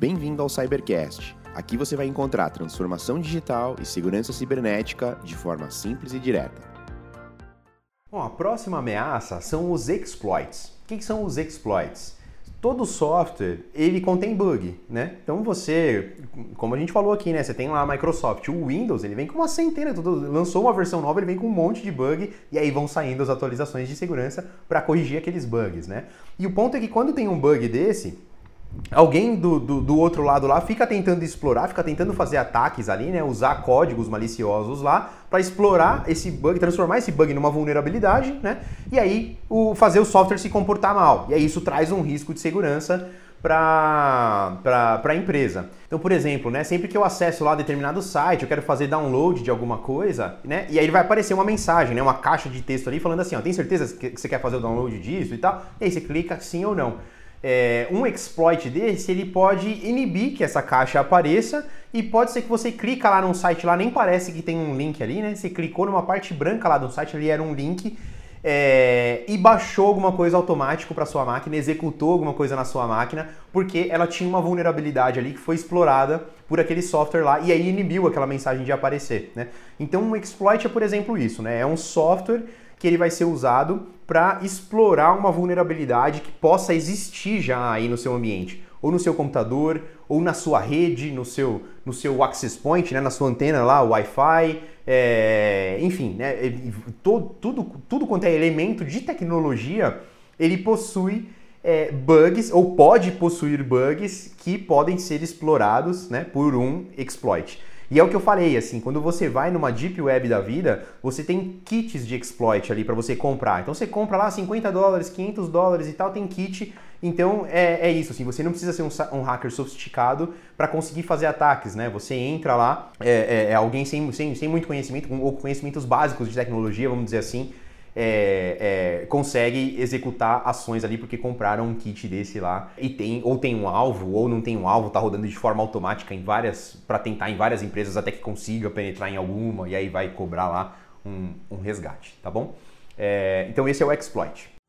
Bem-vindo ao Cybercast. Aqui você vai encontrar transformação digital e segurança cibernética de forma simples e direta. Bom, a próxima ameaça são os exploits. O que são os exploits? Todo software ele contém bug, né? Então você, como a gente falou aqui, né? Você tem lá a Microsoft, o Windows, ele vem com uma centena, lançou uma versão nova, ele vem com um monte de bug e aí vão saindo as atualizações de segurança para corrigir aqueles bugs, né? E o ponto é que quando tem um bug desse, alguém do, do, do, outro lado lá fica tentando explorar, fica tentando fazer ataques ali, né? Usar códigos maliciosos lá para explorar esse bug, transformar esse bug numa vulnerabilidade, né? E aí o, fazer o software se comportar mal. E aí isso traz um risco de segurança para a empresa. Então, por exemplo, né, sempre que eu acesso lá determinado site, eu quero fazer download de alguma coisa, né, e aí vai aparecer uma mensagem, né, uma caixa de texto ali falando assim, ó, tem certeza que você quer fazer o download disso e tal? E aí você clica sim ou não é, um exploit desse, ele pode inibir que essa caixa apareça e pode ser que você clica lá num site lá, nem parece que tem um link ali, né? Você clicou numa parte branca lá do site, ali era um link é, e baixou alguma coisa automático para sua máquina, executou alguma coisa na sua máquina, porque ela tinha uma vulnerabilidade ali que foi explorada por aquele software lá e aí inibiu aquela mensagem de aparecer, né? Então um exploit é, por exemplo, isso, né? É um software que ele vai ser usado para explorar uma vulnerabilidade que possa existir já aí no seu ambiente, ou no seu computador, ou na sua rede, no seu, no seu access point, né, na sua antena lá, Wi-Fi, é, enfim, né, todo, tudo, tudo quanto é elemento de tecnologia, ele possui é, bugs, ou pode possuir bugs que podem ser explorados né, por um exploit. E é o que eu falei, assim, quando você vai numa Deep Web da vida, você tem kits de exploit ali para você comprar. Então você compra lá 50 dólares, 500 dólares e tal, tem kit. Então é, é isso, assim, você não precisa ser um, um hacker sofisticado para conseguir fazer ataques, né? Você entra lá, é, é, é alguém sem, sem, sem muito conhecimento, ou conhecimentos básicos de tecnologia, vamos dizer assim, é, é, consegue executar ações ali porque compraram um kit desse lá e tem ou tem um alvo ou não tem um alvo, tá rodando de forma automática em várias para tentar em várias empresas até que consiga penetrar em alguma e aí vai cobrar lá um, um resgate, tá bom? É, então esse é o exploit.